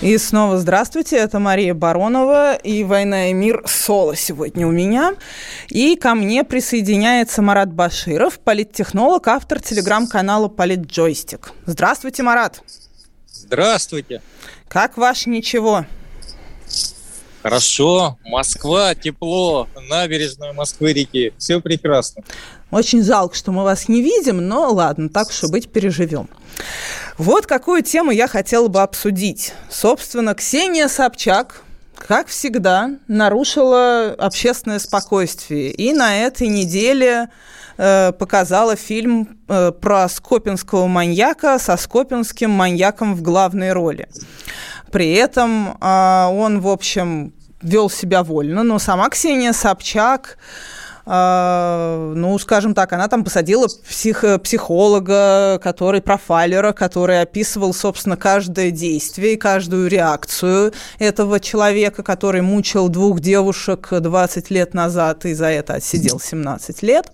И снова здравствуйте, это Мария Баронова и «Война и мир» соло сегодня у меня. И ко мне присоединяется Марат Баширов, политтехнолог, автор телеграм-канала «Политджойстик». Здравствуйте, Марат. Здравствуйте. Как ваш ничего? Хорошо, Москва, тепло, набережная Москвы-реки, все прекрасно. Очень жалко, что мы вас не видим, но ладно, так и быть, переживем. Вот какую тему я хотела бы обсудить. Собственно, Ксения Собчак, как всегда, нарушила общественное спокойствие. И на этой неделе э, показала фильм э, про скопинского маньяка со скопинским маньяком в главной роли. При этом э, он, в общем, вел себя вольно, но сама Ксения Собчак а, ну, скажем так, она там посадила псих, психолога, который профайлера, который описывал, собственно, каждое действие и каждую реакцию этого человека, который мучил двух девушек 20 лет назад и за это отсидел 17 лет.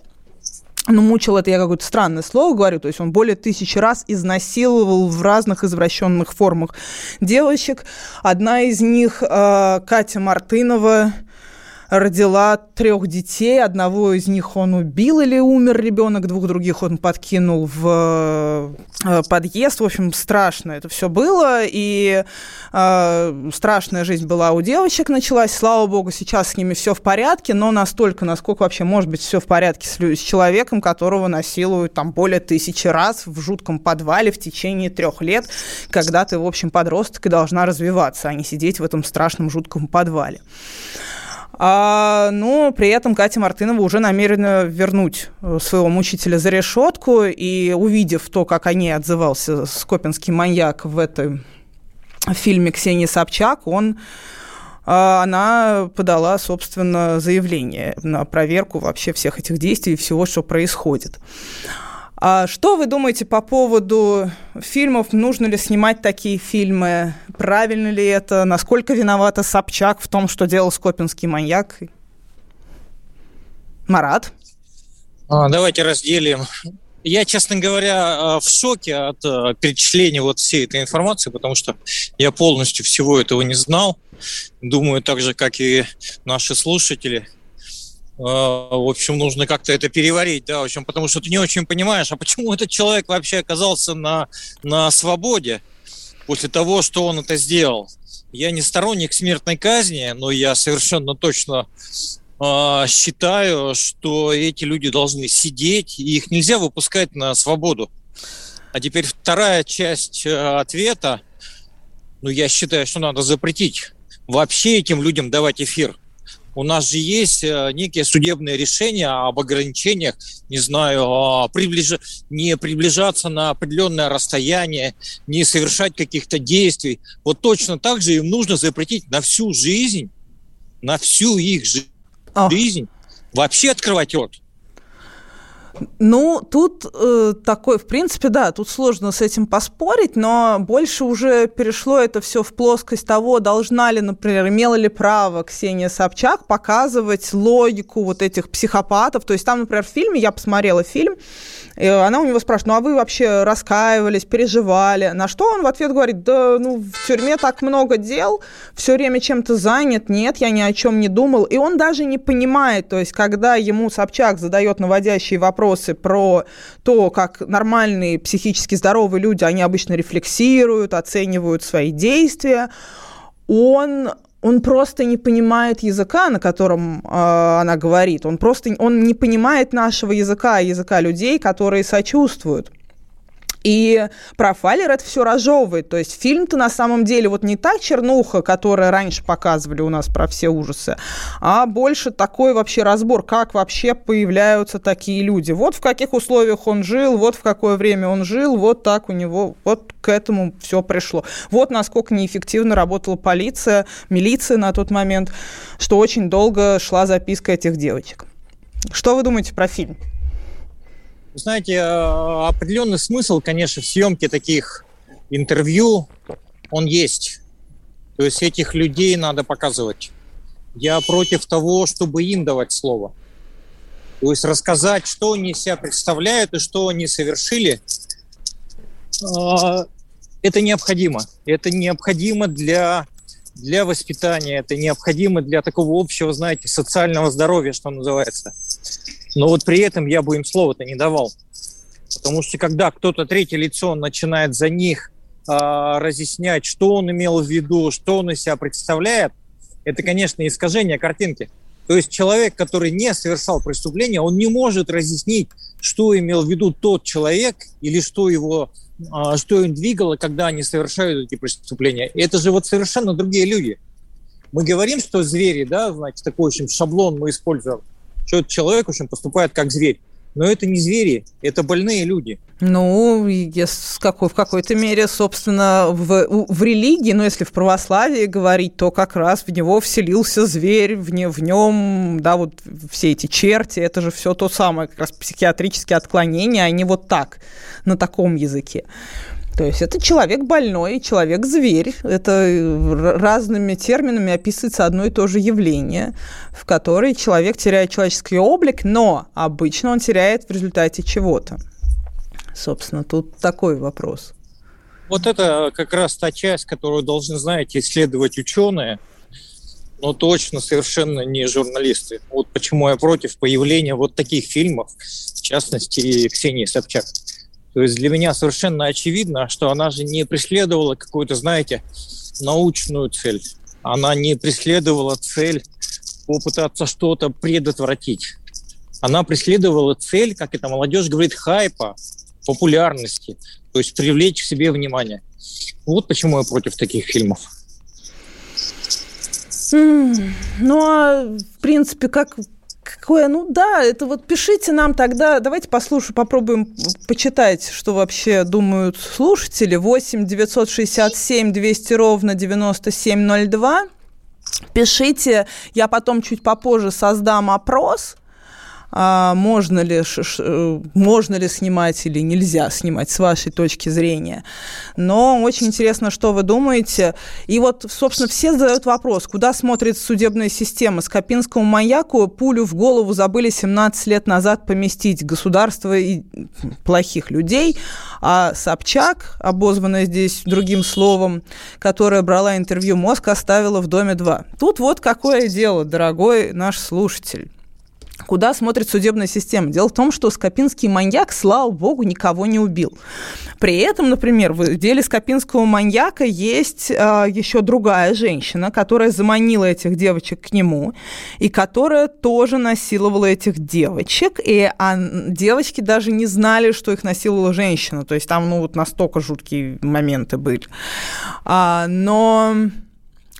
Ну, мучил это я какое-то странное слово говорю, то есть он более тысячи раз изнасиловал в разных извращенных формах девочек. Одна из них, э, Катя Мартынова, родила трех детей. Одного из них он убил или умер ребенок, двух других он подкинул в э, подъезд. В общем, страшно это все было. И э, страшная жизнь была у девочек началась. Слава богу, сейчас с ними все в порядке, но настолько, насколько вообще может быть все в порядке с, с человеком, которого насилуют там более тысячи раз в жутком подвале в течение трех лет, когда ты, в общем, подросток и должна развиваться, а не сидеть в этом страшном жутком подвале. А, но при этом Катя Мартынова уже намерена вернуть э, своего мучителя за решетку. И увидев то, как о ней отзывался скопинский маньяк в этом фильме Ксении Собчак, он а, она подала, собственно, заявление на проверку вообще всех этих действий и всего, что происходит. А что вы думаете по поводу фильмов? Нужно ли снимать такие фильмы? Правильно ли это? Насколько виновата Собчак в том, что делал Скопинский маньяк? Марат? А, давайте разделим. Я, честно говоря, а, в шоке от а, перечисления вот всей этой информации, потому что я полностью всего этого не знал. Думаю, так же, как и наши слушатели. А, в общем, нужно как-то это переварить, да, в общем, потому что ты не очень понимаешь, а почему этот человек вообще оказался на, на свободе после того, что он это сделал. Я не сторонник смертной казни, но я совершенно точно э, считаю, что эти люди должны сидеть, и их нельзя выпускать на свободу. А теперь вторая часть э, ответа. Ну, я считаю, что надо запретить вообще этим людям давать эфир – у нас же есть э, некие судебные решения об ограничениях, не знаю, а, приближ... не приближаться на определенное расстояние, не совершать каких-то действий. Вот точно так же им нужно запретить на всю жизнь, на всю их жизнь, О. вообще открывать рот. Ну, тут э, такой, в принципе, да, тут сложно с этим поспорить, но больше уже перешло это все в плоскость того, должна ли, например, имела ли право Ксения Собчак показывать логику вот этих психопатов. То есть там, например, в фильме, я посмотрела фильм, и она у него спрашивает, ну а вы вообще раскаивались, переживали? На что он в ответ говорит, да, ну в тюрьме так много дел, все время чем-то занят, нет, я ни о чем не думал. И он даже не понимает, то есть когда ему Собчак задает наводящие вопросы про то, как нормальные психически здоровые люди, они обычно рефлексируют, оценивают свои действия, он он просто не понимает языка, на котором э, она говорит. Он просто он не понимает нашего языка, языка людей, которые сочувствуют. И профайлер это все разжевывает. То есть фильм-то на самом деле вот не та чернуха, которая раньше показывали у нас про все ужасы, а больше такой вообще разбор, как вообще появляются такие люди. Вот в каких условиях он жил, вот в какое время он жил, вот так у него, вот к этому все пришло. Вот насколько неэффективно работала полиция, милиция на тот момент, что очень долго шла записка этих девочек. Что вы думаете про фильм? Знаете, э, определенный смысл, конечно, в съемке таких интервью, он есть. То есть этих людей надо показывать. Я против того, чтобы им давать слово. То есть рассказать, что они себя представляют и что они совершили, э, это необходимо. Это необходимо для, для воспитания, это необходимо для такого общего, знаете, социального здоровья, что называется. Но вот при этом я бы им слова-то не давал. Потому что когда кто-то третье лицо начинает за них э, разъяснять, что он имел в виду, что он из себя представляет, это, конечно, искажение картинки. То есть человек, который не совершал преступление, он не может разъяснить, что имел в виду тот человек или что его а, что им двигало, когда они совершают эти преступления. Это же вот совершенно другие люди. Мы говорим, что звери, да, значит, такой, в общем, шаблон мы используем что человек, в общем, поступает как зверь. Но это не звери, это больные люди. Ну, с какой, в какой-то мере, собственно, в, в религии, ну, если в православии говорить, то как раз в него вселился зверь, в, не, в нем, да, вот все эти черти, это же все то самое, как раз психиатрические отклонения, не вот так, на таком языке. То есть это человек больной, человек-зверь. Это э, разными терминами описывается одно и то же явление, в которое человек теряет человеческий облик, но обычно он теряет в результате чего-то. Собственно, тут такой вопрос. Вот это как раз та часть, которую должны, знаете, исследовать ученые, но точно совершенно не журналисты. Вот почему я против появления вот таких фильмов, в частности, Ксении Собчак. То есть для меня совершенно очевидно, что она же не преследовала какую-то, знаете, научную цель. Она не преследовала цель попытаться что-то предотвратить. Она преследовала цель, как это молодежь говорит, хайпа, популярности, то есть привлечь к себе внимание. Вот почему я против таких фильмов. Ну, а в принципе, как Какое, ну да, это вот пишите нам тогда, давайте послушаем, попробуем почитать, что вообще думают слушатели. 8 967 200 ровно 9702. Пишите, я потом чуть попозже создам опрос – а можно ли, э, можно ли снимать или нельзя снимать с вашей точки зрения. Но очень интересно, что вы думаете. И вот, собственно, все задают вопрос, куда смотрит судебная система. Скопинскому маяку пулю в голову забыли 17 лет назад поместить государство и плохих людей, а Собчак, обозванная здесь другим словом, которая брала интервью «Мозг», оставила в доме 2. Тут вот какое дело, дорогой наш слушатель куда смотрит судебная система. Дело в том, что Скопинский маньяк, слава богу, никого не убил. При этом, например, в деле Скопинского маньяка есть э, еще другая женщина, которая заманила этих девочек к нему, и которая тоже насиловала этих девочек, и а, девочки даже не знали, что их насиловала женщина. То есть там, ну, вот настолько жуткие моменты были. А, но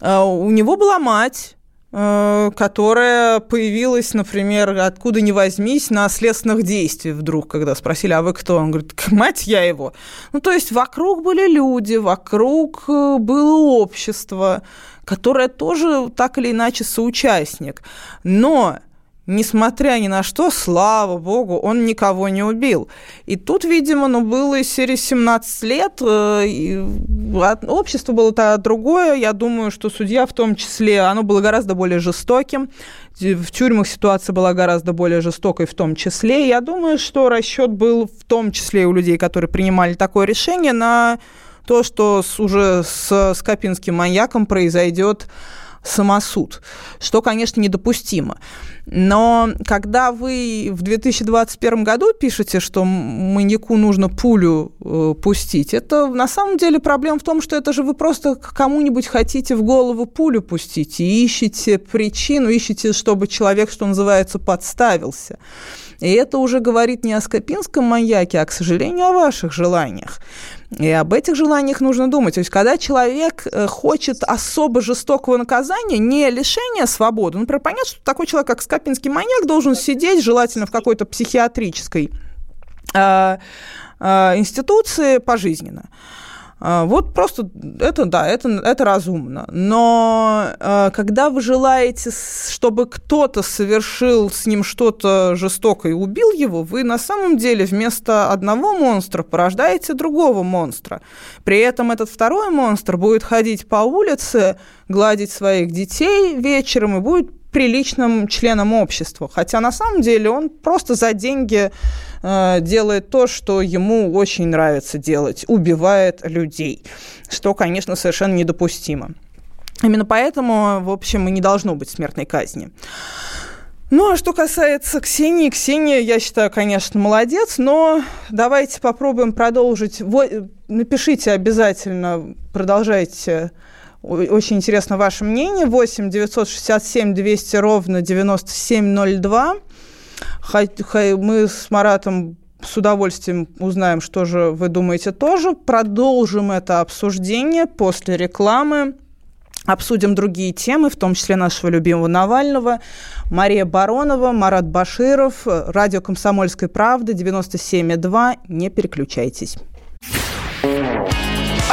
а, у него была мать, которая появилась, например, откуда ни возьмись, на следственных действиях вдруг, когда спросили, а вы кто? Он говорит, мать я его. Ну, то есть вокруг были люди, вокруг э, было общество, которое тоже так или иначе соучастник. Но Несмотря ни на что, слава богу, он никого не убил. И тут, видимо, ну, было из серии 17 лет, э, общество было то другое. Я думаю, что судья в том числе, оно было гораздо более жестоким. В тюрьмах ситуация была гораздо более жестокой в том числе. Я думаю, что расчет был в том числе и у людей, которые принимали такое решение, на то, что с, уже с Скопинским маньяком произойдет самосуд, что, конечно, недопустимо. Но когда вы в 2021 году пишете, что маньяку нужно пулю э, пустить, это на самом деле проблема в том, что это же вы просто кому-нибудь хотите в голову пулю пустить и ищете причину, ищете, чтобы человек, что называется, подставился. И это уже говорит не о скопинском маньяке, а, к сожалению, о ваших желаниях. И об этих желаниях нужно думать. То есть, когда человек э, хочет особо жестокого наказания, не лишения свободы, например, понятно, что такой человек, как Скопинский маньяк, должен сидеть, желательно в какой-то психиатрической э, э, институции пожизненно. А, вот просто это, да, это, это разумно. Но э, когда вы желаете, чтобы кто-то совершил с ним что-то жестокое и убил его, вы на самом деле вместо одного монстра порождаете другого монстра. При этом этот второй монстр будет ходить по улице, гладить своих детей вечером и будет приличным членом общества. Хотя на самом деле он просто за деньги э, делает то, что ему очень нравится делать, убивает людей, что, конечно, совершенно недопустимо. Именно поэтому, в общем, и не должно быть смертной казни. Ну, а что касается Ксении, Ксения, я считаю, конечно, молодец, но давайте попробуем продолжить. Напишите обязательно, продолжайте очень интересно ваше мнение. 8 967 200 ровно 9702. Мы с Маратом с удовольствием узнаем, что же вы думаете тоже. Продолжим это обсуждение после рекламы. Обсудим другие темы, в том числе нашего любимого Навального, Мария Баронова, Марат Баширов, радио «Комсомольская правда», 97,2. Не переключайтесь.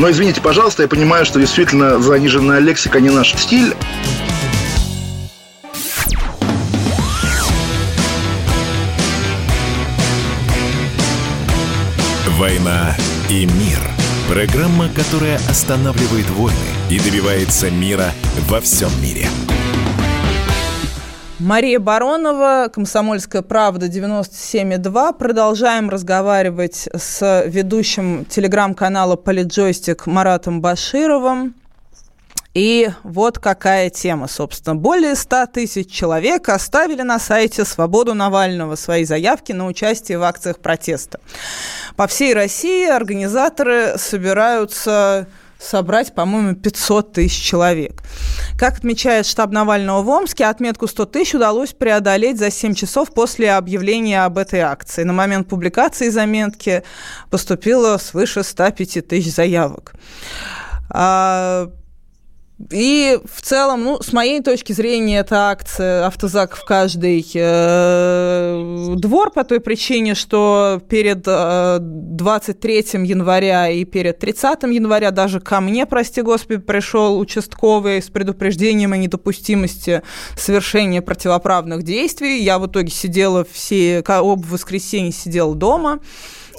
Но извините, пожалуйста, я понимаю, что действительно заниженная лексика не наш стиль. «Война и мир» – программа, которая останавливает войны и добивается мира во всем мире – Мария Баронова, «Комсомольская правда», 97,2. Продолжаем разговаривать с ведущим телеграм-канала «Политджойстик» Маратом Башировым. И вот какая тема, собственно. Более 100 тысяч человек оставили на сайте «Свободу Навального» свои заявки на участие в акциях протеста. По всей России организаторы собираются собрать, по-моему, 500 тысяч человек. Как отмечает штаб Навального в Омске, отметку 100 тысяч удалось преодолеть за 7 часов после объявления об этой акции. На момент публикации заметки поступило свыше 105 тысяч заявок. А, и в целом, ну, с моей точки зрения, это акция автозак в каждый э, двор по той причине, что перед э, 23 января и перед 30 января даже ко мне, прости господи, пришел участковый с предупреждением о недопустимости совершения противоправных действий. Я в итоге сидела все, оба воскресенье сидела дома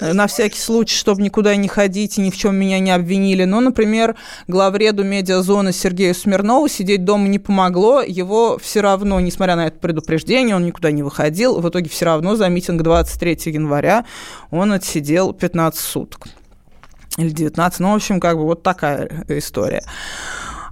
на всякий случай, чтобы никуда не ходить и ни в чем меня не обвинили. Но, например, главреду медиазоны Сергею Смирнову сидеть дома не помогло. Его все равно, несмотря на это предупреждение, он никуда не выходил. В итоге все равно за митинг 23 января он отсидел 15 суток. Или 19. Ну, в общем, как бы вот такая история.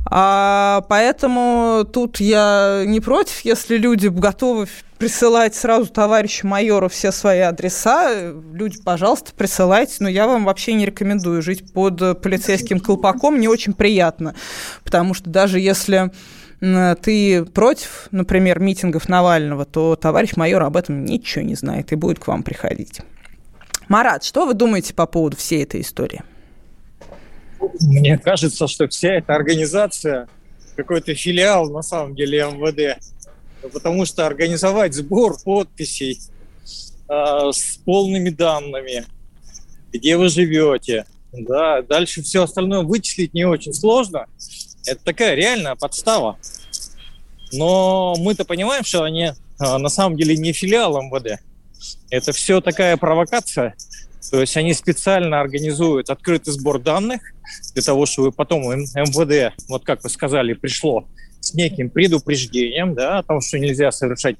А, поэтому тут я не против, если люди готовы присылать сразу товарищу майору все свои адреса. Люди, пожалуйста, присылайте. Но я вам вообще не рекомендую жить под полицейским колпаком. Не очень приятно. Потому что даже если ты против, например, митингов Навального, то товарищ майор об этом ничего не знает и будет к вам приходить. Марат, что вы думаете по поводу всей этой истории? Мне кажется, что вся эта организация какой-то филиал на самом деле МВД. Потому что организовать сбор подписей э, с полными данными, где вы живете, да, дальше все остальное вычислить не очень сложно. Это такая реальная подстава. Но мы-то понимаем, что они а, на самом деле не филиал МВД. Это все такая провокация. То есть они специально организуют открытый сбор данных для того, чтобы потом МВД, вот как вы сказали, пришло с неким предупреждением да, о том, что нельзя совершать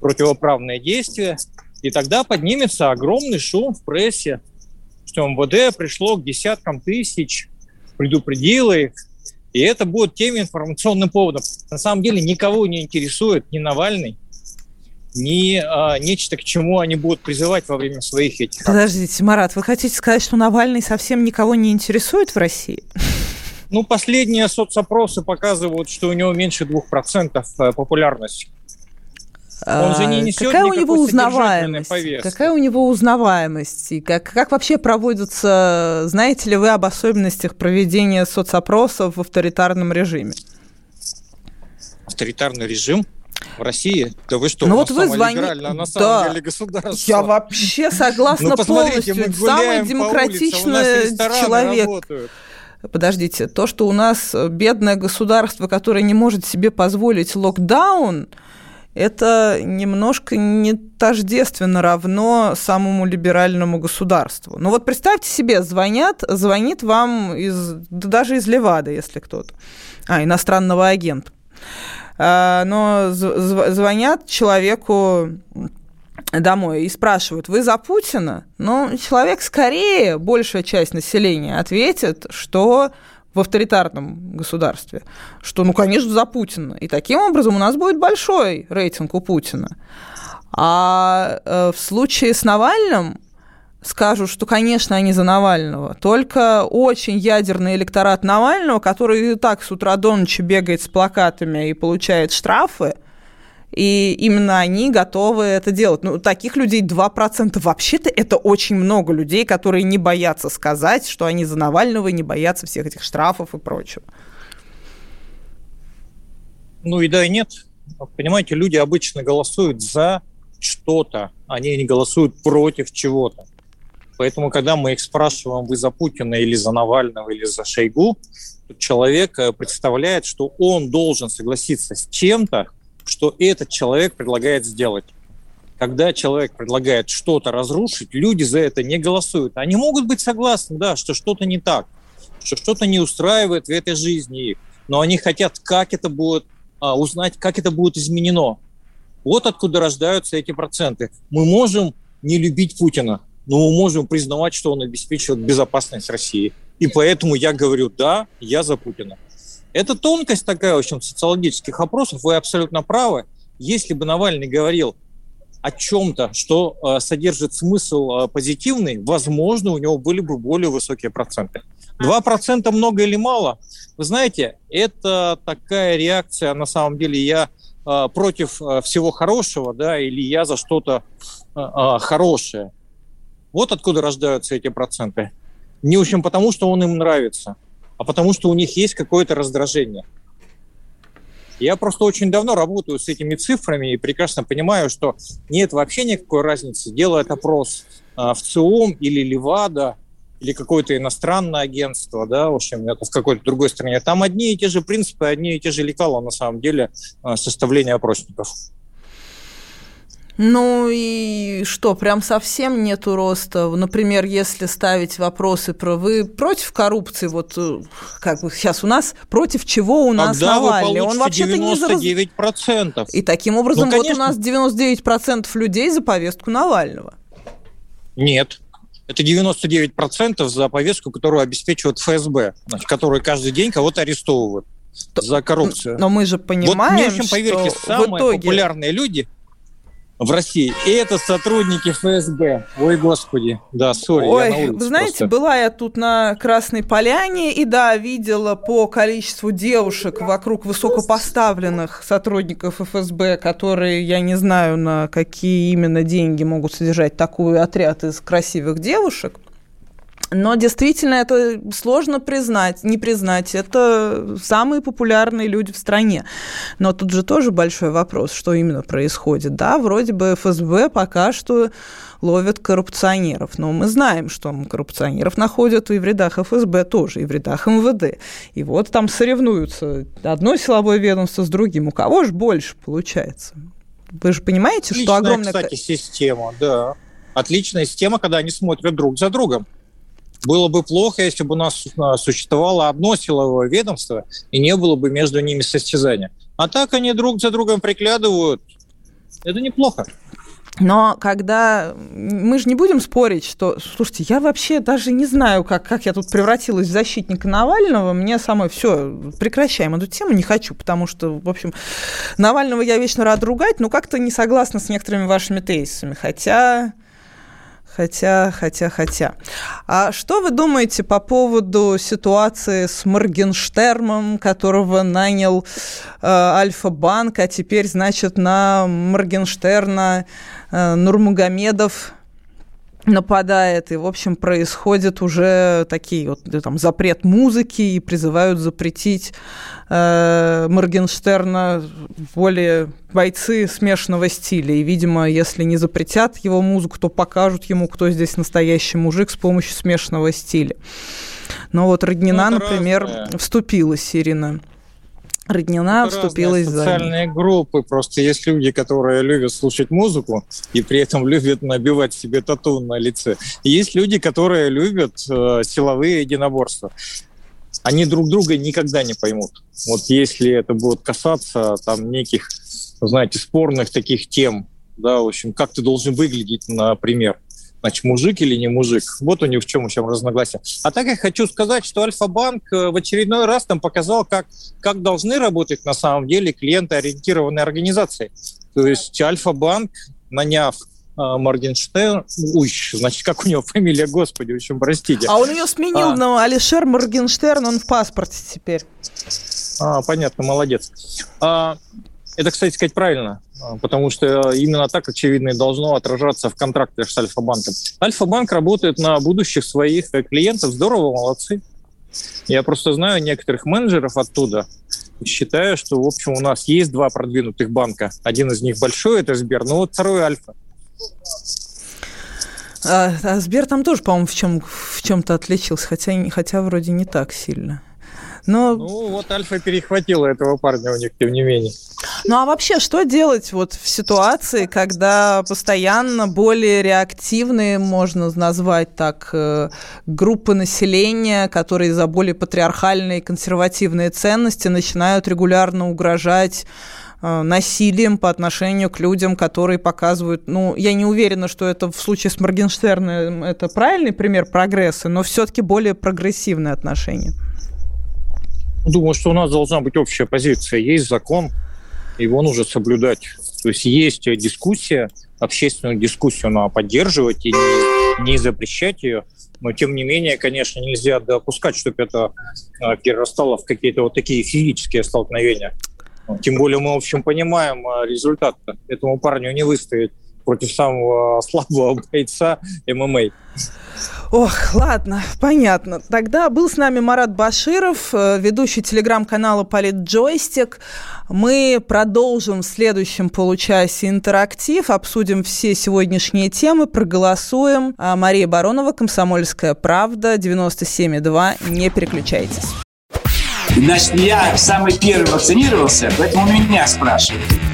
противоправные действия. И тогда поднимется огромный шум в прессе, что МВД пришло к десяткам тысяч, предупредило их, и это будет тем информационным поводом. На самом деле никого не интересует ни Навальный, ни а, нечто, к чему они будут призывать во время своих этих... Подождите, Марат, вы хотите сказать, что Навальный совсем никого не интересует в России? Ну, последние соцопросы показывают, что у него меньше 2% э, популярности. Он же не а, несет какая у него узнаваемость? Какая у него узнаваемость? И как, как вообще проводятся, знаете ли вы об особенностях проведения соцопросов в авторитарном режиме? Авторитарный режим? В России? Да вы что, ну вот вы звоните... А на самом да. деле государство. Я вообще согласна ну, полностью. Самый демократичный человек. Работают. Подождите, то, что у нас бедное государство, которое не может себе позволить локдаун, это немножко не тождественно равно самому либеральному государству. Ну вот представьте себе, звонят, звонит вам из, даже из Левада, если кто-то, а, иностранного агента. А, но звонят человеку домой и спрашивают, вы за Путина? Ну, человек скорее, большая часть населения ответит, что в авторитарном государстве, что, ну, конечно, за Путина. И таким образом у нас будет большой рейтинг у Путина. А э, в случае с Навальным скажут, что, конечно, они за Навального. Только очень ядерный электорат Навального, который и так с утра до ночи бегает с плакатами и получает штрафы, и именно они готовы это делать. Ну, таких людей 2%. Вообще-то это очень много людей, которые не боятся сказать, что они за Навального и не боятся всех этих штрафов и прочего. Ну и да, и нет. Понимаете, люди обычно голосуют за что-то, они не голосуют против чего-то. Поэтому, когда мы их спрашиваем, вы за Путина или за Навального или за Шойгу, человек э, представляет, что он должен согласиться с чем-то, что этот человек предлагает сделать. Когда человек предлагает что-то разрушить, люди за это не голосуют. Они могут быть согласны, да, что что-то не так, что что-то не устраивает в этой жизни их, но они хотят, как это будет, а, узнать, как это будет изменено. Вот откуда рождаются эти проценты. Мы можем не любить Путина, но мы можем признавать, что он обеспечивает безопасность России. И поэтому я говорю, да, я за Путина. Это тонкость такая, в общем, социологических опросов. Вы абсолютно правы. Если бы Навальный говорил о чем-то, что э, содержит смысл э, позитивный, возможно, у него были бы более высокие проценты. 2% много или мало? Вы знаете, это такая реакция, на самом деле, я э, против э, всего хорошего, да, или я за что-то э, э, хорошее. Вот откуда рождаются эти проценты. Не, в общем, потому что он им нравится а потому что у них есть какое-то раздражение. Я просто очень давно работаю с этими цифрами и прекрасно понимаю, что нет вообще никакой разницы, делает опрос а, в ЦИОМ или Левада, или какое-то иностранное агентство, да, в общем, это в какой-то другой стране. Там одни и те же принципы, одни и те же лекала на самом деле а, составления опросников. Ну и что, прям совсем нету роста? Например, если ставить вопросы про вы против коррупции, вот э, как бы сейчас у нас, против чего у нас Тогда Навальный? Он вообще-то не за... 99%. И таким образом ну, вот у нас 99% людей за повестку Навального. Нет. Это 99% за повестку, которую обеспечивает ФСБ, значит, которые каждый день кого-то арестовывают за коррупцию. Но мы же понимаем, вот, мне, что поверьте, самые в итоге... популярные люди в России. И это сотрудники ФСБ. Ой, господи. Да, сори, Ой, вы знаете, просто. была я тут на Красной Поляне, и да, видела по количеству девушек вокруг высокопоставленных сотрудников ФСБ, которые, я не знаю, на какие именно деньги могут содержать такой отряд из красивых девушек. Но действительно это сложно признать, не признать. Это самые популярные люди в стране. Но тут же тоже большой вопрос, что именно происходит. Да, вроде бы ФСБ пока что ловят коррупционеров. Но мы знаем, что коррупционеров находят и в рядах ФСБ тоже, и в рядах МВД. И вот там соревнуются одно силовое ведомство с другим. У кого же больше получается? Вы же понимаете, Отличная, что огромная... кстати, система, да. Отличная система, когда они смотрят друг за другом. Было бы плохо, если бы у нас а, существовало одно силовое ведомство, и не было бы между ними состязания. А так они друг за другом приглядывают. Это неплохо. Но когда... Мы же не будем спорить, что... Слушайте, я вообще даже не знаю, как, как я тут превратилась в защитника Навального. Мне самой все, прекращаем эту тему, не хочу, потому что, в общем, Навального я вечно рад ругать, но как-то не согласна с некоторыми вашими тезисами. Хотя... Хотя, хотя, хотя. А что вы думаете по поводу ситуации с Моргенштермом, которого нанял э, Альфа-банк, а теперь, значит, на Моргенштерна э, Нурмагомедов нападает, и, в общем, происходит уже такие вот там запрет музыки и призывают запретить э, Моргенштерна более бойцы смешанного стиля. И, видимо, если не запретят его музыку, то покажут ему, кто здесь настоящий мужик с помощью смешанного стиля. Но вот Роднина, ну, например, разное. вступилась, Ирина. Роднина Это вступилась за социальные группы. Просто есть люди, которые любят слушать музыку и при этом любят набивать себе тату на лице. И есть люди, которые любят э, силовые единоборства. Они друг друга никогда не поймут. Вот если это будет касаться там неких, знаете, спорных таких тем, да, в общем, как ты должен выглядеть, например, значит, мужик или не мужик. Вот у них в чем, в чем разногласие. А так я хочу сказать, что Альфа-банк э, в очередной раз там показал, как, как должны работать на самом деле клиентоориентированные организации. То есть Альфа-банк, наняв э, Моргенштерн, ой, значит, как у него фамилия, господи, в общем, простите. А он ее сменил а. на Алишер Моргенштерн, он в паспорте теперь. А, понятно, молодец. А, это, кстати сказать, правильно, а, потому что именно так, очевидно, и должно отражаться в контрактах с Альфа-банком. Альфа-банк работает на будущих своих клиентов. Здорово, молодцы. Я просто знаю некоторых менеджеров оттуда. Считаю, что, в общем, у нас есть два продвинутых банка. Один из них большой, это Сбер, но вот второй Альфа. А, а Сбер там тоже, по-моему, в, чем, в чем-то отличился, хотя, хотя вроде не так сильно. Но... Ну, вот Альфа перехватила этого парня у них, тем не менее. Ну, а вообще, что делать вот в ситуации, когда постоянно более реактивные, можно назвать так, э, группы населения, которые за более патриархальные консервативные ценности начинают регулярно угрожать э, насилием по отношению к людям, которые показывают, ну, я не уверена, что это в случае с Моргенштерном это правильный пример прогресса, но все-таки более прогрессивное отношение. Думаю, что у нас должна быть общая позиция. Есть закон, его нужно соблюдать. То есть есть дискуссия, общественную дискуссию надо поддерживать и не, не запрещать ее. Но, тем не менее, конечно, нельзя допускать, чтобы это а, перерастало в какие-то вот такие физические столкновения. Тем более мы, в общем, понимаем а, результат. Этому парню не выстоит против самого слабого бойца ММА. Ох, ладно, понятно. Тогда был с нами Марат Баширов, э, ведущий телеграм-канала «Политджойстик». Мы продолжим в следующем получасе интерактив, обсудим все сегодняшние темы, проголосуем. А Мария Баронова, «Комсомольская правда», 97,2. Не переключайтесь. Значит, я самый первый вакцинировался, поэтому меня спрашивают.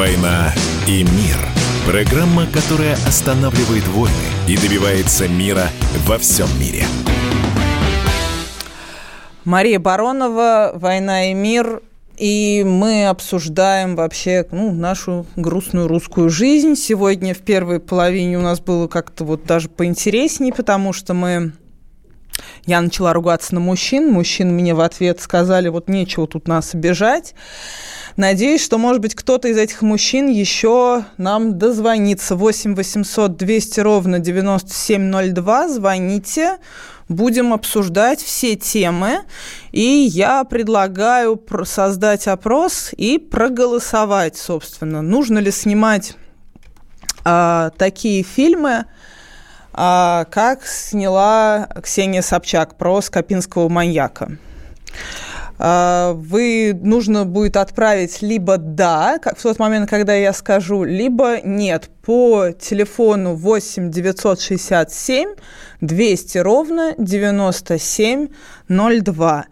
«Война и мир» Программа, которая останавливает войны и добивается мира во всем мире. Мария Баронова, «Война и мир». И мы обсуждаем вообще ну, нашу грустную русскую жизнь. Сегодня в первой половине у нас было как-то вот даже поинтереснее, потому что мы я начала ругаться на мужчин. Мужчины мне в ответ сказали, вот нечего тут нас обижать. Надеюсь, что, может быть, кто-то из этих мужчин еще нам дозвонится. 8 800 200 ровно 9702. Звоните. Будем обсуждать все темы. И я предлагаю создать опрос и проголосовать, собственно. Нужно ли снимать а, такие фильмы, как сняла Ксения Собчак про скопинского маньяка. А, вы нужно будет отправить либо да, как в тот момент, когда я скажу, либо нет по телефону 8 967 200 ровно 9702.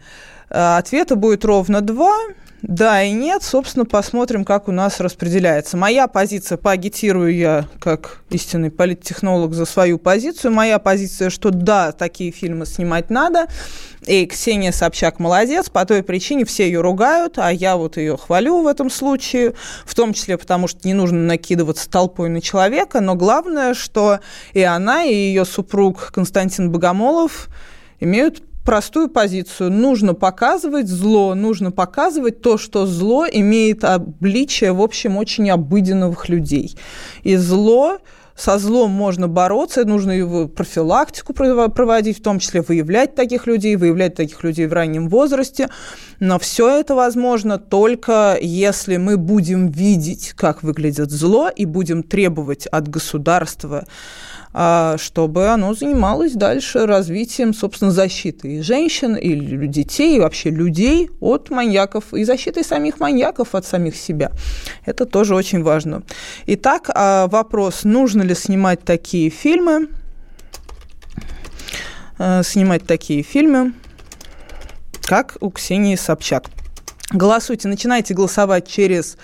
А, ответа будет ровно два. Да и нет, собственно, посмотрим, как у нас распределяется. Моя позиция, поагитирую я как истинный политтехнолог за свою позицию. Моя позиция, что да, такие фильмы снимать надо. И Ксения Собчак молодец, по той причине все ее ругают, а я вот ее хвалю в этом случае, в том числе потому, что не нужно накидываться толпой на человека, но главное, что и она, и ее супруг Константин Богомолов имеют простую позицию. Нужно показывать зло, нужно показывать то, что зло имеет обличие, в общем, очень обыденных людей. И зло со злом можно бороться, нужно его профилактику проводить, в том числе выявлять таких людей, выявлять таких людей в раннем возрасте. Но все это возможно только если мы будем видеть, как выглядит зло, и будем требовать от государства чтобы оно занималось дальше развитием, собственно, защиты и женщин, и детей, и вообще людей от маньяков, и защитой самих маньяков от самих себя. Это тоже очень важно. Итак, а, вопрос, нужно ли снимать такие фильмы? А, снимать такие фильмы, как у Ксении Собчак. Голосуйте, начинайте голосовать через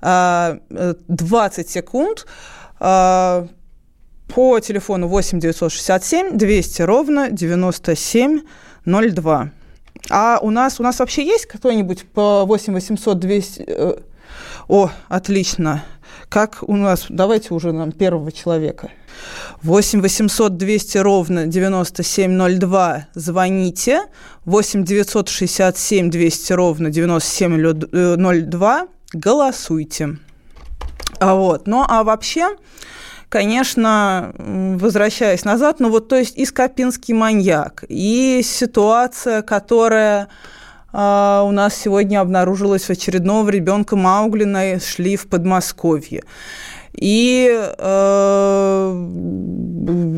20 секунд по телефону 8 967 200 ровно 9702. А у нас, у нас вообще есть кто-нибудь по 8 800 200... Э, о, отлично. Как у нас... Давайте уже нам первого человека. 8 800 200 ровно 9702. Звоните. 8 967 200 ровно 9702. Голосуйте. А вот. Ну, а вообще конечно, возвращаясь назад, ну вот, то есть и Скопинский маньяк, и ситуация, которая Uh, у нас сегодня обнаружилась в очередного ребенка Маугли шли в Подмосковье. И, э,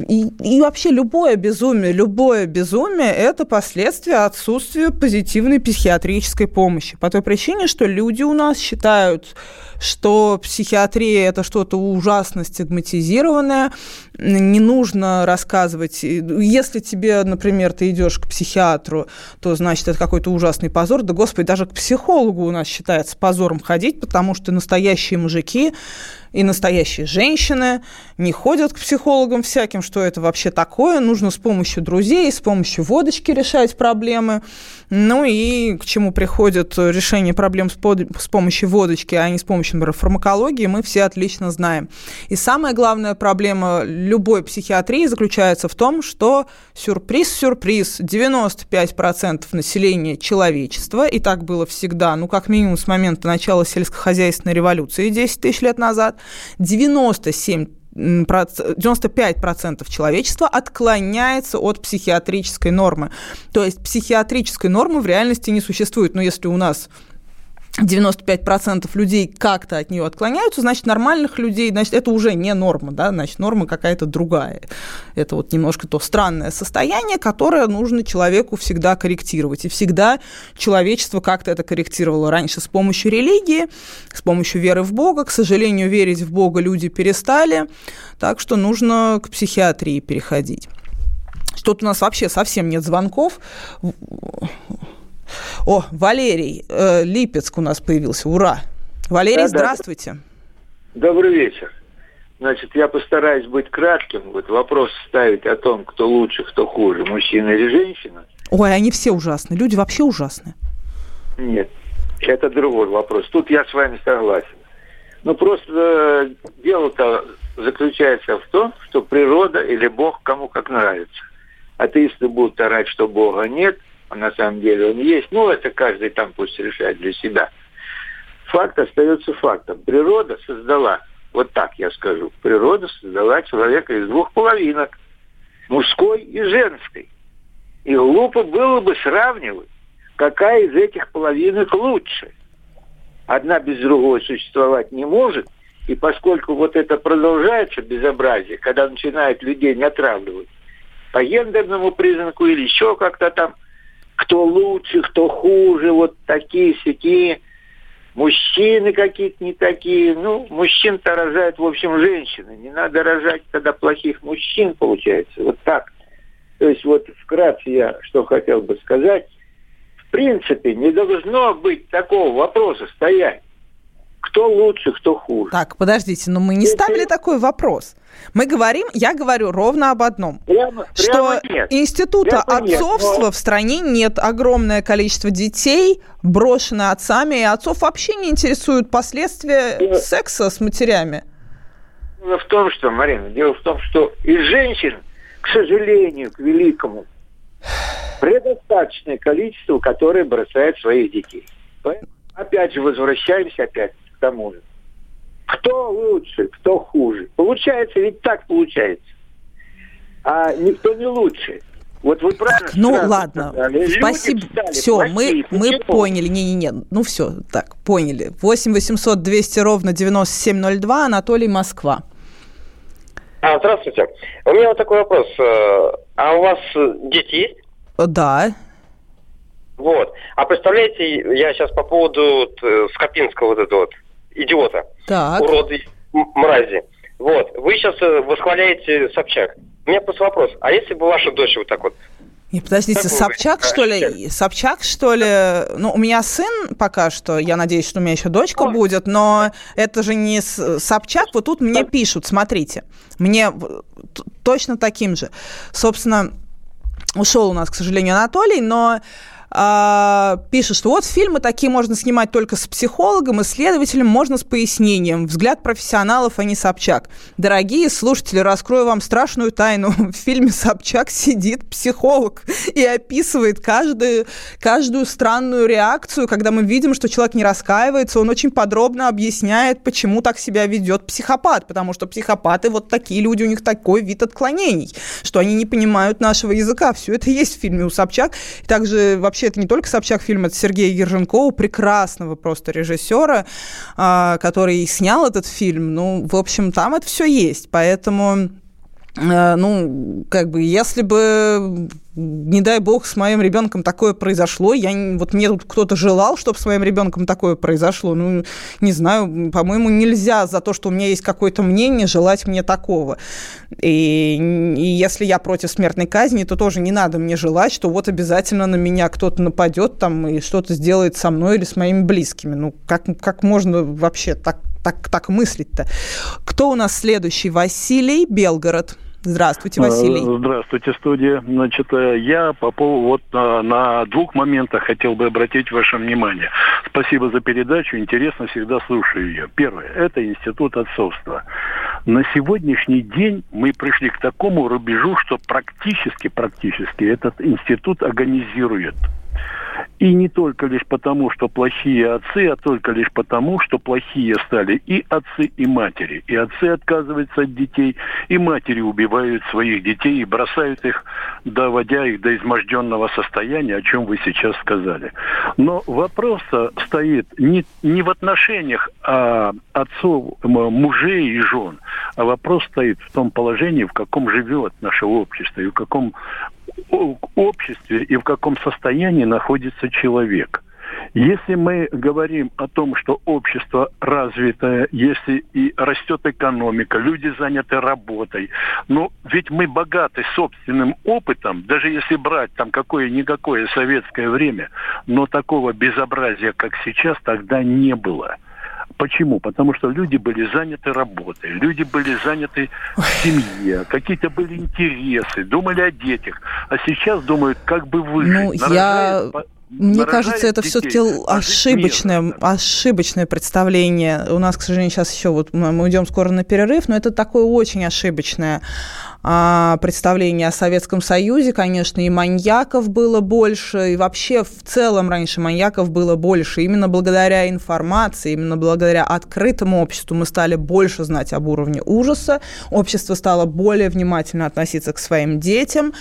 и, и вообще любое безумие, любое безумие – это последствия отсутствия позитивной психиатрической помощи. По той причине, что люди у нас считают, что психиатрия – это что-то ужасно стигматизированное, не нужно рассказывать. Если тебе, например, ты идешь к психиатру, то, значит, это какой-то ужасный позор. Да, господи, даже к психологу у нас считается позором ходить, потому что настоящие мужики и настоящие женщины не ходят к психологам всяким, что это вообще такое. Нужно с помощью друзей, с помощью водочки решать проблемы. Ну и к чему приходит решение проблем с, под... с помощью водочки, а не с помощью, например, фармакологии, мы все отлично знаем. И самая главная проблема любой психиатрии заключается в том, что сюрприз-сюрприз, 95% населения человечества, и так было всегда, ну как минимум с момента начала сельскохозяйственной революции 10 тысяч лет назад, 97 95% человечества отклоняется от психиатрической нормы. То есть психиатрической нормы в реальности не существует. Но если у нас 95% людей как-то от нее отклоняются, значит, нормальных людей, значит, это уже не норма, да, значит, норма какая-то другая. Это вот немножко то странное состояние, которое нужно человеку всегда корректировать. И всегда человечество как-то это корректировало раньше с помощью религии, с помощью веры в Бога. К сожалению, верить в Бога люди перестали, так что нужно к психиатрии переходить. Тут у нас вообще совсем нет звонков. О, Валерий э, Липецк у нас появился. Ура! Валерий, да, здравствуйте. Да. Добрый вечер. Значит, я постараюсь быть кратким. Вот вопрос ставить о том, кто лучше, кто хуже, мужчина или женщина. Ой, они все ужасны. Люди вообще ужасны. Нет, это другой вопрос. Тут я с вами согласен. Ну, просто э, дело-то заключается в том, что природа или Бог кому как нравится. Атеисты будут орать, что Бога нет, а на самом деле он есть. Ну, это каждый там пусть решает для себя. Факт остается фактом. Природа создала, вот так я скажу, природа создала человека из двух половинок, мужской и женской. И глупо было бы сравнивать, какая из этих половинок лучше. Одна без другой существовать не может, и поскольку вот это продолжается безобразие, когда начинают людей не отравливать по гендерному признаку или еще как-то там, кто лучше, кто хуже, вот такие всякие мужчины какие-то не такие. Ну, мужчин-то рожают, в общем, женщины. Не надо рожать тогда плохих мужчин, получается. Вот так. То есть вот вкратце я что хотел бы сказать. В принципе, не должно быть такого вопроса стоять. Кто лучше, кто хуже. Так, подождите, но мы не ставили такой вопрос. Мы говорим, я говорю ровно об одном. Прямо, что прямо нет. института Прямо нет, отцовства но- в стране нет. Огромное количество детей брошены отцами, и отцов вообще не интересуют последствия секса с матерями. Дело в том, что, Марина, дело в том, что из женщин, к сожалению, к великому, предостаточное количество, которые бросают своих детей. Поэтому, опять же, возвращаемся опять к тому же. Кто лучше, кто хуже? Получается, ведь так получается. А никто не лучше. Вот вы правильно Ну сразу ладно, сказали. Люди спасибо. стали Все, мы, плохие. мы поняли. Не-не-не, ну все, так, поняли. 8 800 200 ровно 9702, Анатолий, Москва. А, здравствуйте. У меня вот такой вопрос. Э, А у вас э, дети есть? Э, Да. Вот. А представляете, я сейчас по поводу Скопинского вот этого вот идиота, Так. уроды, мрази. Вот. Вы сейчас э, восхваляете Собчак. У меня просто вопрос. А если бы ваша дочь вот так вот Не, подождите, вы Собчак, что ли? Собчак, что ли? Ну, у меня сын пока что, я надеюсь, что у меня еще дочка будет, но это же не Собчак. Вот тут мне пишут, смотрите, мне точно таким же. Собственно, ушел у нас, к сожалению, Анатолий, но пишет, что вот фильмы такие можно снимать только с психологом, исследователем, можно с пояснением. Взгляд профессионалов, а не Собчак. Дорогие слушатели, раскрою вам страшную тайну. В фильме Собчак сидит психолог и описывает каждую, каждую странную реакцию, когда мы видим, что человек не раскаивается, он очень подробно объясняет, почему так себя ведет психопат, потому что психопаты вот такие люди, у них такой вид отклонений, что они не понимают нашего языка. Все это есть в фильме у Собчак. Также вообще это не только Собчак фильм, это Сергея Ерженкова, прекрасного просто режиссера, а, который снял этот фильм. Ну, в общем, там это все есть. Поэтому ну, как бы, если бы, не дай бог, с моим ребенком такое произошло, я, вот мне тут кто-то желал, чтобы с моим ребенком такое произошло, ну, не знаю, по-моему, нельзя за то, что у меня есть какое-то мнение, желать мне такого. И, и если я против смертной казни, то тоже не надо мне желать, что вот обязательно на меня кто-то нападет там и что-то сделает со мной или с моими близкими. Ну, как, как можно вообще так, так, так мыслить-то? Кто у нас следующий? Василий Белгород. Здравствуйте, Василий. Э, Здравствуйте, студия. Значит, э, я по поводу вот э, на двух моментах хотел бы обратить ваше внимание. Спасибо за передачу, интересно, всегда слушаю ее. Первое, это институт отцовства. На сегодняшний день мы пришли к такому рубежу, что практически, практически этот институт агонизирует. И не только лишь потому, что плохие отцы, а только лишь потому, что плохие стали и отцы, и матери. И отцы отказываются от детей, и матери убивают своих детей и бросают их, доводя их до изможденного состояния, о чем вы сейчас сказали. Но вопрос стоит не, не в отношениях а, отцов, мужей и жен, а вопрос стоит в том положении, в каком живет наше общество, и в каком обществе и в каком состоянии находится человек. Если мы говорим о том, что общество развитое, если и растет экономика, люди заняты работой, но ведь мы богаты собственным опытом, даже если брать там какое-никакое советское время, но такого безобразия, как сейчас, тогда не было. Почему? Потому что люди были заняты работой, люди были заняты в семье, какие-то были интересы, думали о детях. А сейчас думают, как бы выжить. Ну, я... Мне кажется, это все-таки ошибочное, ошибочное представление. У нас, к сожалению, сейчас еще вот мы уйдем скоро на перерыв, но это такое очень ошибочное а, представление о Советском Союзе, конечно, и маньяков было больше, и вообще в целом раньше маньяков было больше. Именно благодаря информации, именно благодаря открытому обществу мы стали больше знать об уровне ужаса, общество стало более внимательно относиться к своим детям,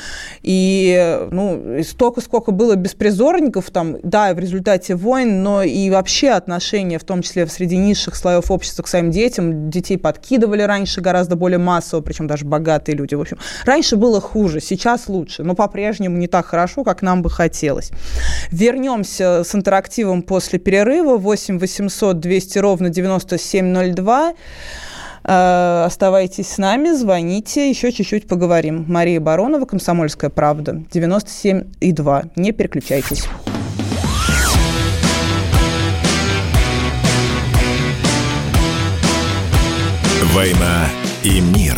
и ну, столько, сколько было беспризорников, там, да, в результате войн, но и вообще отношения, в том числе среди низших слоев общества к своим детям, детей подкидывали раньше гораздо более массово, причем даже богатые люди. В общем, раньше было хуже, сейчас лучше, но по-прежнему не так хорошо, как нам бы хотелось. Вернемся с интерактивом после перерыва. 8 800 200 ровно 9702. Э, оставайтесь с нами, звоните, еще чуть-чуть поговорим. Мария Баронова, «Комсомольская правда», 97,2. Не переключайтесь. «Война и мир»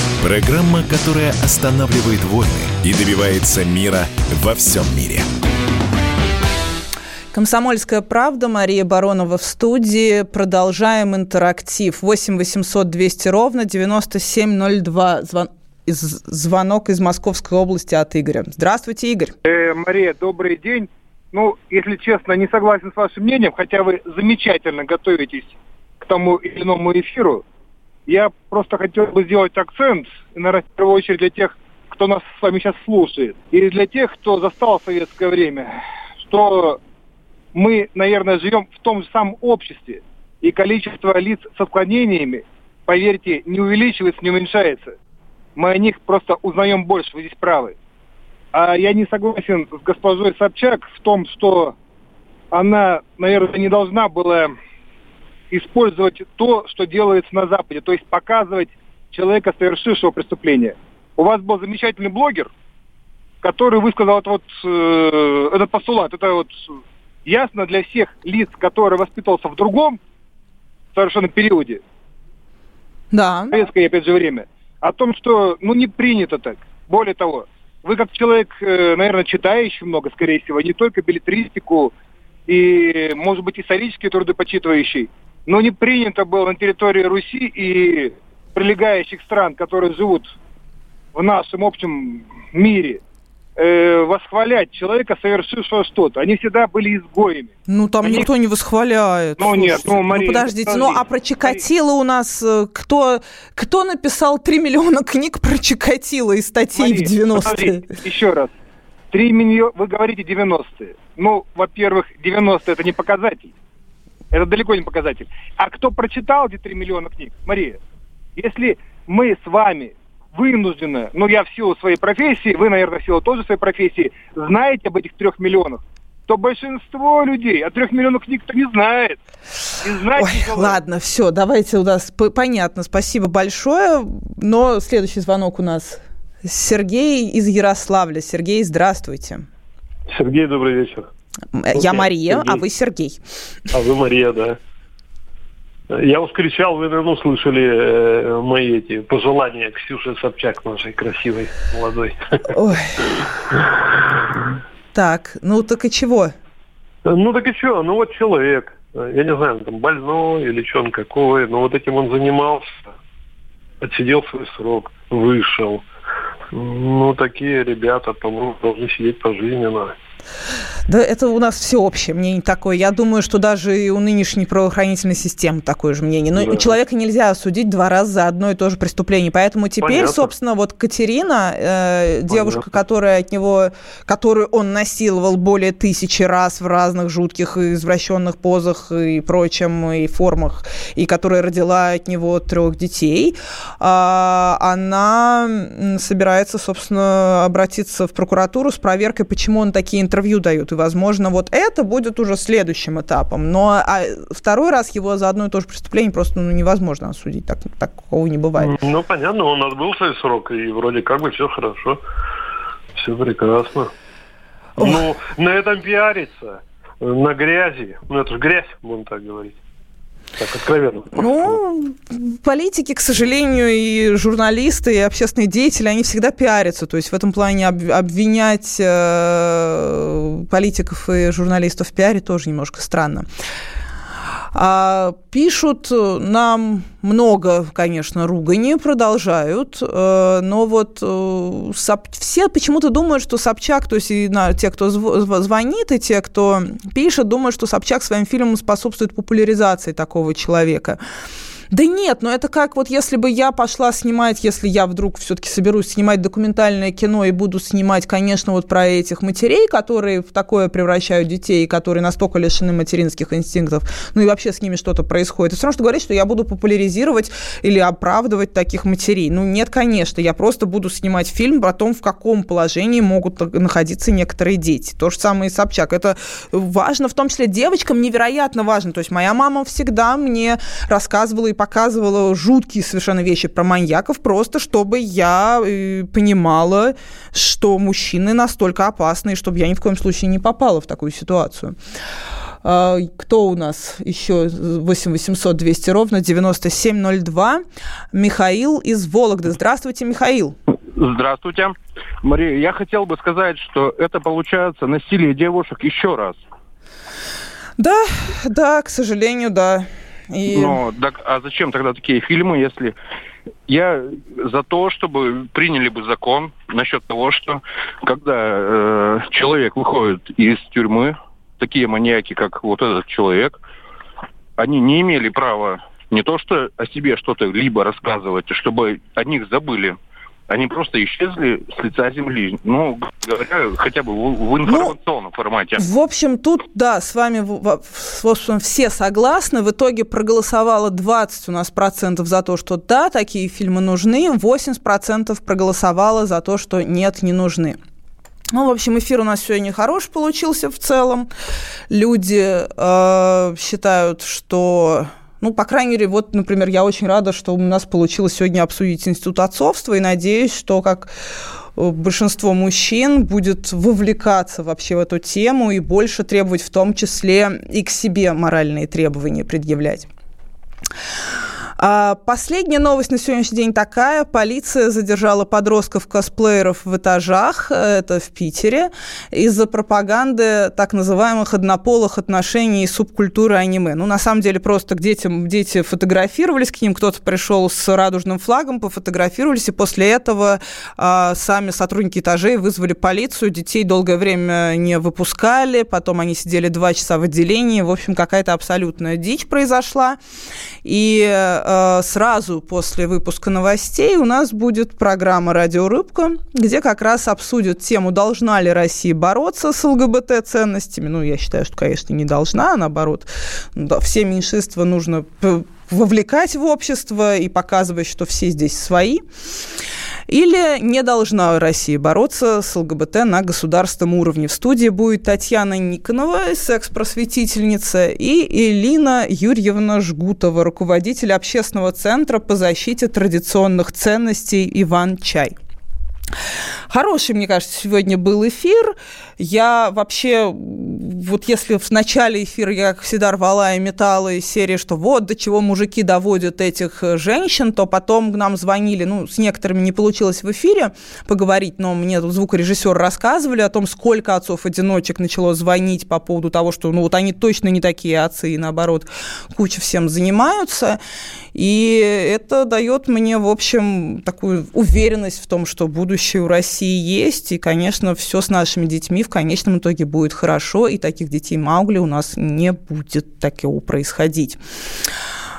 Программа, которая останавливает войны и добивается мира во всем мире. Комсомольская правда, Мария Баронова в студии. Продолжаем интерактив. 8 800 200 ровно 9702. Звон... Звонок из Московской области от Игоря. Здравствуйте, Игорь. Э, Мария, добрый день. Ну, если честно, не согласен с вашим мнением, хотя вы замечательно готовитесь к тому или иному эфиру. Я просто хотел бы сделать акцент, наверное, в первую очередь для тех, кто нас с вами сейчас слушает, и для тех, кто застал советское время, что мы, наверное, живем в том же самом обществе, и количество лиц с отклонениями, поверьте, не увеличивается, не уменьшается. Мы о них просто узнаем больше, вы здесь правы. А я не согласен с госпожой Собчак в том, что она, наверное, не должна была использовать то, что делается на Западе, то есть показывать человека, совершившего преступление. У вас был замечательный блогер, который высказал это вот, э, этот постулат. Это вот ясно для всех лиц, которые воспитывался в другом совершенно периоде. Да. Советское, опять же, время. О том, что, ну, не принято так. Более того, вы как человек, э, наверное, читающий много, скорее всего, не только билетристику и, может быть, исторические труды почитывающий, но не принято было на территории Руси и прилегающих стран, которые живут в нашем общем мире, э, восхвалять человека, совершившего что-то. Они всегда были изгоями. Ну, там Они... никто не восхваляет. Ну, Слушайте, нет, ну, Мария, ну, подождите, ну, а про Чикатило у нас э, кто, кто написал 3 миллиона книг про Чикатило и статей Мария, в 90-е? Еще раз. 3 миллиона, вы говорите 90-е. Ну, во-первых, 90 это не показатель. Это далеко не показатель. А кто прочитал эти 3 миллиона книг? Мария, если мы с вами вынуждены, ну я в силу своей профессии, вы, наверное, в силу тоже своей профессии, знаете об этих трех миллионах, то большинство людей о трех миллионах книг-то не знает. И знать Ой, не ладно, все, давайте у нас понятно, спасибо большое. Но следующий звонок у нас Сергей из Ярославля. Сергей, здравствуйте. Сергей, добрый вечер. Я Мария, Сергей. а вы Сергей. А вы Мария, да. Я кричал, вы, наверное, услышали э, мои эти пожелания Ксюше Собчак, нашей красивой, молодой. Ой. Так, ну так и чего? Ну так и что? Ну вот человек. э, я не знаю, он там больной или что он какой, но вот этим он занимался, отсидел свой срок, вышел. Ну, такие ребята, по-моему, должны сидеть пожизненно. Да это у нас всеобщее мнение такое. Я думаю, что даже и у нынешней правоохранительной системы такое же мнение. Но да. человека нельзя осудить два раза за одно и то же преступление. Поэтому теперь, Понятно. собственно, вот Катерина, э, девушка, которая от него, которую он насиловал более тысячи раз в разных жутких и извращенных позах и прочем, и формах, и которая родила от него трех детей, э, она собирается, собственно, обратиться в прокуратуру с проверкой, почему он такие интервью дает. И, возможно, вот это будет уже следующим этапом. Но а второй раз его за одно и то же преступление просто ну, невозможно осудить. Так, такого не бывает. Ну, понятно, он отбыл свой срок, и вроде как бы все хорошо. Все прекрасно. Ох. Ну, на этом пиариться, на грязи. Ну, это же грязь, будем так говорить. Так, откровенно. Ну, политики, к сожалению, и журналисты, и общественные деятели, они всегда пиарятся. То есть в этом плане обвинять э, политиков и журналистов в пиаре тоже немножко странно. А, пишут нам много, конечно, ругани, продолжают, э, но вот э, все почему-то думают, что Собчак, то есть и на, те, кто звонит, и те, кто пишет, думают, что Собчак своим фильмом способствует популяризации такого человека. Да нет, но это как вот если бы я пошла снимать, если я вдруг все-таки соберусь снимать документальное кино и буду снимать, конечно, вот про этих матерей, которые в такое превращают детей, которые настолько лишены материнских инстинктов, ну и вообще с ними что-то происходит. Это все равно, что говорить, что я буду популяризировать или оправдывать таких матерей. Ну нет, конечно, я просто буду снимать фильм про то, в каком положении могут находиться некоторые дети. То же самое и Собчак. Это важно, в том числе девочкам невероятно важно. То есть моя мама всегда мне рассказывала и показывала жуткие совершенно вещи про маньяков, просто чтобы я э, понимала, что мужчины настолько опасны, чтобы я ни в коем случае не попала в такую ситуацию. А, кто у нас еще? 8 800 200 ровно 9702. Михаил из Вологды. Здравствуйте, Михаил. Здравствуйте. Мария, я хотел бы сказать, что это получается насилие девушек еще раз. Да, да, к сожалению, да. И... Но, так, а зачем тогда такие фильмы, если я за то, чтобы приняли бы закон насчет того, что когда э, человек выходит из тюрьмы, такие маньяки, как вот этот человек, они не имели права не то что о себе что-то либо рассказывать, чтобы о них забыли, они просто исчезли с лица земли. Ну, говоря, хотя бы в, в информационном ну, формате. В общем, тут, да, с вами, в общем, все согласны. В итоге проголосовало 20 у нас процентов за то, что да, такие фильмы нужны, 80 процентов проголосовало за то, что нет, не нужны. Ну, в общем, эфир у нас сегодня хороший получился в целом. Люди э, считают, что ну, по крайней мере, вот, например, я очень рада, что у нас получилось сегодня обсудить институт отцовства, и надеюсь, что как э, большинство мужчин будет вовлекаться вообще в эту тему и больше требовать в том числе и к себе моральные требования предъявлять. А последняя новость на сегодняшний день такая. Полиция задержала подростков-косплееров в этажах, это в Питере, из-за пропаганды так называемых однополых отношений и субкультуры аниме. Ну, на самом деле, просто к детям дети фотографировались, к ним кто-то пришел с радужным флагом, пофотографировались, и после этого а, сами сотрудники этажей вызвали полицию, детей долгое время не выпускали, потом они сидели два часа в отделении, в общем, какая-то абсолютная дичь произошла. И Э, сразу после выпуска новостей у нас будет программа «Радио Рыбка», где как раз обсудят тему, должна ли Россия бороться с ЛГБТ-ценностями. Ну, я считаю, что, конечно, не должна, а наоборот. Все меньшинства нужно вовлекать в общество и показывать, что все здесь свои. Или не должна Россия бороться с ЛГБТ на государственном уровне? В студии будет Татьяна Никонова, секс-просветительница, и Элина Юрьевна Жгутова, руководитель общественного центра по защите традиционных ценностей «Иван Чай». Хороший, мне кажется, сегодня был эфир. Я вообще вот если в начале эфира я, как всегда, рвала и металла из серии, что вот до чего мужики доводят этих э, женщин, то потом к нам звонили, ну, с некоторыми не получилось в эфире поговорить, но мне тут звукорежиссер рассказывали о том, сколько отцов-одиночек начало звонить по поводу того, что, ну, вот они точно не такие отцы, и наоборот, куча всем занимаются. И это дает мне, в общем, такую уверенность в том, что будущее у России есть, и, конечно, все с нашими детьми в конечном итоге будет хорошо, и таких детей Маугли у нас не будет такого происходить.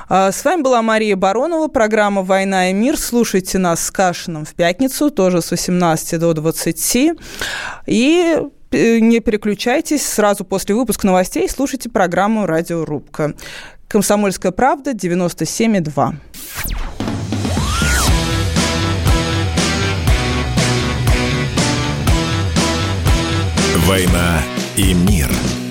А, с вами была Мария Баронова, программа «Война и мир». Слушайте нас с Кашином в пятницу, тоже с 18 до 20. И э, не переключайтесь, сразу после выпуска новостей слушайте программу «Радиорубка». «Комсомольская правда», 97,2. «Война и мир» –